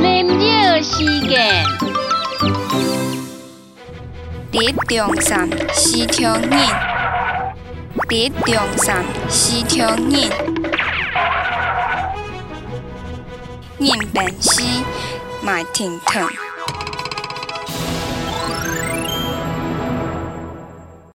林鸟时间，第中山西天人，第中山西天人，人本死，马停腾。